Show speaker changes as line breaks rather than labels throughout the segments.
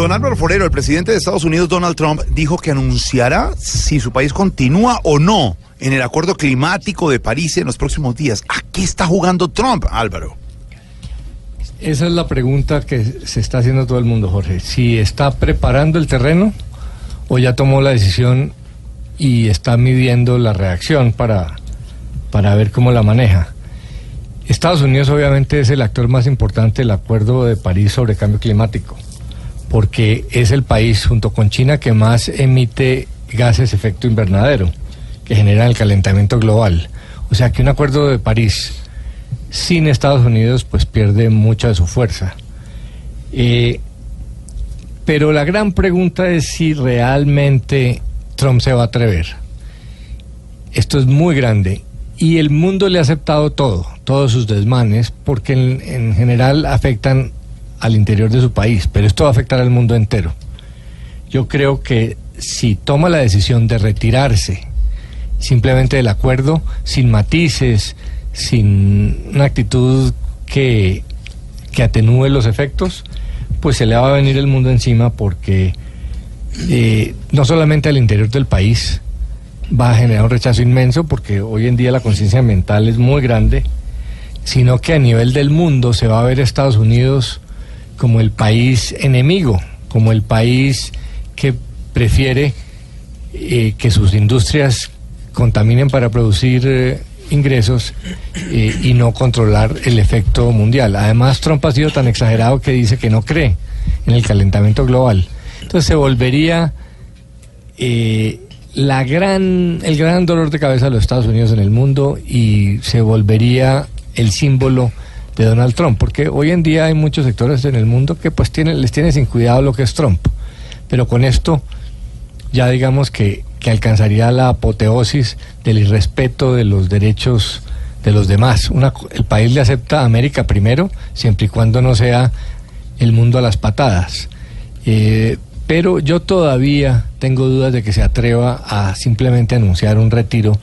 Don Álvaro Forero, el presidente de Estados Unidos, Donald Trump, dijo que anunciará si su país continúa o no en el acuerdo climático de París en los próximos días. ¿A qué está jugando Trump, Álvaro?
Esa es la pregunta que se está haciendo todo el mundo, Jorge. Si está preparando el terreno o ya tomó la decisión y está midiendo la reacción para, para ver cómo la maneja. Estados Unidos obviamente es el actor más importante del Acuerdo de París sobre cambio climático, porque es el país junto con China que más emite gases efecto invernadero, que generan el calentamiento global. O sea que un acuerdo de París sin Estados Unidos pues pierde mucha de su fuerza. Eh, pero la gran pregunta es si realmente Trump se va a atrever. Esto es muy grande y el mundo le ha aceptado todo, todos sus desmanes, porque en, general afectan al interior de su país, pero esto va a afectar al mundo entero. Yo creo que si toma la decisión de retirarse simplemente del acuerdo, sin matices, sin una actitud que, que atenúe los efectos, pues se le va a venir el mundo encima porque eh, no solamente al interior del país, va a generar un rechazo inmenso porque hoy en día la conciencia ambiental es muy grande, sino que a nivel del mundo se va a ver Estados Unidos como el país enemigo, como el país que prefiere eh, que sus industrias contaminen para producir eh, ingresos eh, y no controlar el efecto mundial. Además, Trump ha sido tan exagerado que dice que no cree en el calentamiento global. Entonces se volvería la gran, el gran dolor de cabeza de los Estados Unidos en el mundo y se volvería el símbolo de Donald Trump, porque hoy en día hay muchos sectores en el mundo que pues tienen, les tienen sin cuidado lo que es Trump, pero con esto ya digamos que, que alcanzaría la apoteosis del irrespeto de los derechos de los demás. El país le acepta a América primero, siempre y cuando no sea el mundo a las patadas. Eh, pero yo todavía tengo dudas de que se atreva a simplemente anunciar un retiro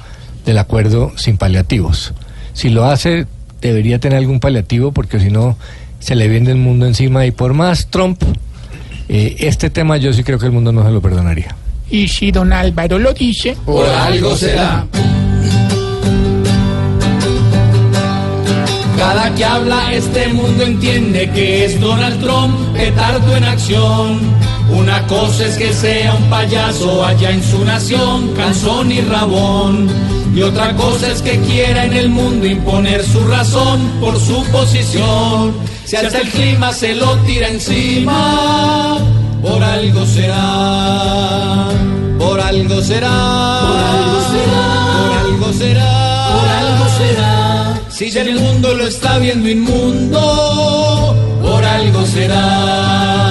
del acuerdo sin paliativos. Si lo hace, debería tener algún paliativo porque si no se le viene el mundo encima y por más Trump, eh, este tema yo sí creo que el mundo no se lo perdonaría.
Y si don Álvaro lo dice,
Por algo será. Cada que habla este mundo entiende que es Donald Trump, petardo en acción. Una cosa es que sea un payaso allá en su nación, canzón y rabón. Y otra cosa es que quiera en el mundo imponer su razón por su posición. Si hasta el clima se lo tira encima, por algo será. Por algo será. Por algo será. Por algo será. Por algo será. Si el mundo lo está viendo inmundo, por algo será.